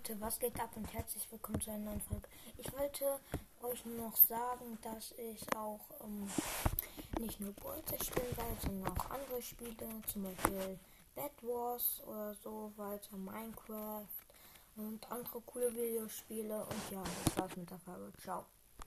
Leute, was geht ab und herzlich willkommen zu einer neuen Folge. Ich wollte euch noch sagen, dass ich auch ähm, nicht nur Bolzer spielen werde, sondern auch andere Spiele, zum Beispiel Bad Wars oder so weiter, Minecraft und andere coole Videospiele. Und ja, das war's mit der Folge. Ciao.